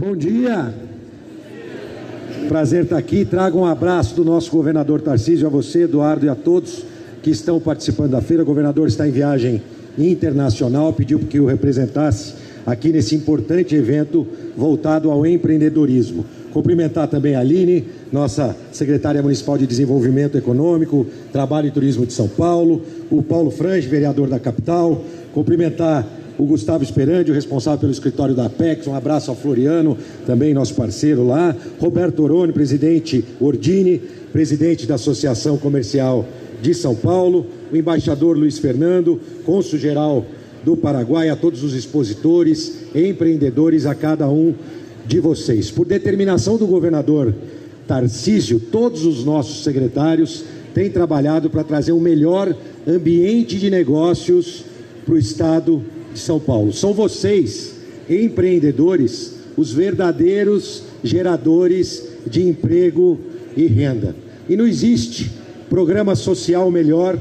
Bom dia. Prazer estar aqui. Trago um abraço do nosso governador Tarcísio a você, Eduardo, e a todos que estão participando da feira. O governador está em viagem internacional, pediu que o representasse aqui nesse importante evento voltado ao empreendedorismo. Cumprimentar também a Aline, nossa secretária municipal de Desenvolvimento Econômico, Trabalho e Turismo de São Paulo, o Paulo Frange, vereador da capital, cumprimentar o Gustavo Esperandi, o responsável pelo escritório da Apex, um abraço ao Floriano, também nosso parceiro lá, Roberto Oroni, presidente Ordini, presidente da Associação Comercial de São Paulo, o embaixador Luiz Fernando, cônsul geral do Paraguai, a todos os expositores, empreendedores, a cada um de vocês. Por determinação do governador Tarcísio, todos os nossos secretários têm trabalhado para trazer um melhor ambiente de negócios para o Estado de São Paulo. São vocês, empreendedores, os verdadeiros geradores de emprego e renda. E não existe programa social melhor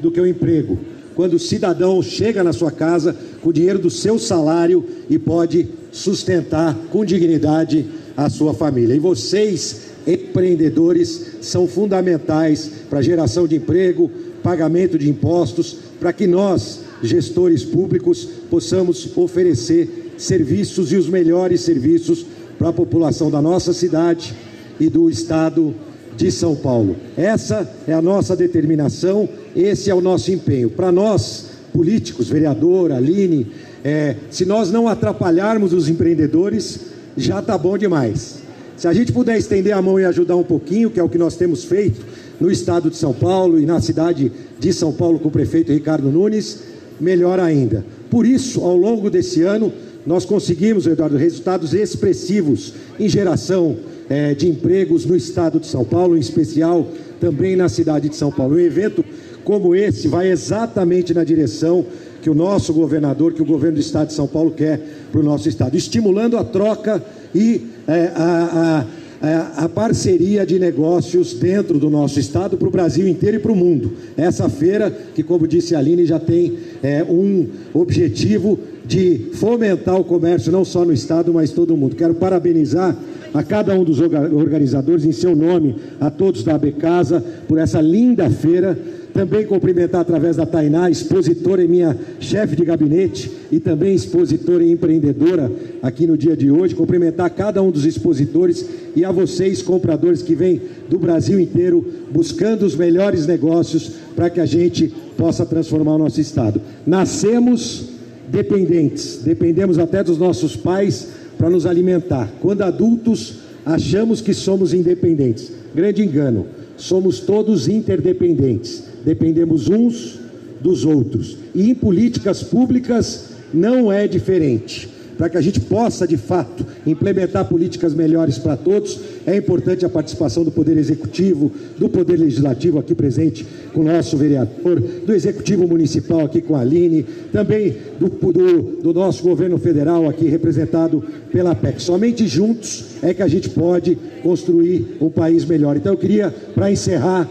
do que o emprego. Quando o cidadão chega na sua casa com o dinheiro do seu salário e pode sustentar com dignidade a sua família. E vocês, empreendedores, são fundamentais para a geração de emprego, pagamento de impostos, para que nós, gestores públicos, possamos oferecer serviços e os melhores serviços para a população da nossa cidade e do estado de São Paulo. Essa é a nossa determinação, esse é o nosso empenho. Para nós, políticos, vereador, Aline, é, se nós não atrapalharmos os empreendedores, já está bom demais. Se a gente puder estender a mão e ajudar um pouquinho, que é o que nós temos feito no estado de São Paulo e na cidade de São Paulo com o prefeito Ricardo Nunes, melhor ainda. Por isso, ao longo desse ano, nós conseguimos, Eduardo, resultados expressivos em geração é, de empregos no estado de São Paulo, em especial também na cidade de São Paulo. Um evento como esse vai exatamente na direção que o nosso governador, que o governo do estado de São Paulo quer para o nosso estado, estimulando a troca e é, a, a, a, parceria de negócios dentro do nosso estado para o Brasil inteiro e para o mundo. Essa feira, que como disse a Aline, já tem é, um objetivo de fomentar o comércio não só no estado, mas todo mundo. Quero parabenizar a cada um dos organizadores, em seu nome, a todos da AB Casa, por essa linda feira. Também cumprimentar através da Tainá, expositora e minha chefe de gabinete, e também expositora e empreendedora aqui no dia de hoje. Cumprimentar cada um dos expositores e a vocês, compradores que vêm do Brasil inteiro buscando os melhores negócios para que a gente possa transformar o nosso estado. Nascemos dependentes, dependemos até dos nossos pais para nos alimentar. Quando adultos, achamos que somos independentes. Grande engano. Somos todos interdependentes. Dependemos uns dos outros. E em políticas públicas não é diferente para que a gente possa, de fato, implementar políticas melhores para todos, é importante a participação do Poder Executivo, do Poder Legislativo aqui presente com o nosso vereador, do Executivo Municipal aqui com a Aline, também do, do, do nosso governo federal aqui representado pela PEC. Somente juntos é que a gente pode construir um país melhor. Então eu queria, para encerrar,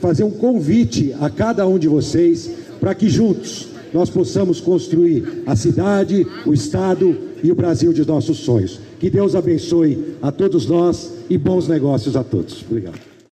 fazer um convite a cada um de vocês para que juntos nós possamos construir a cidade, o Estado e o Brasil de nossos sonhos. Que Deus abençoe a todos nós e bons negócios a todos. Obrigado.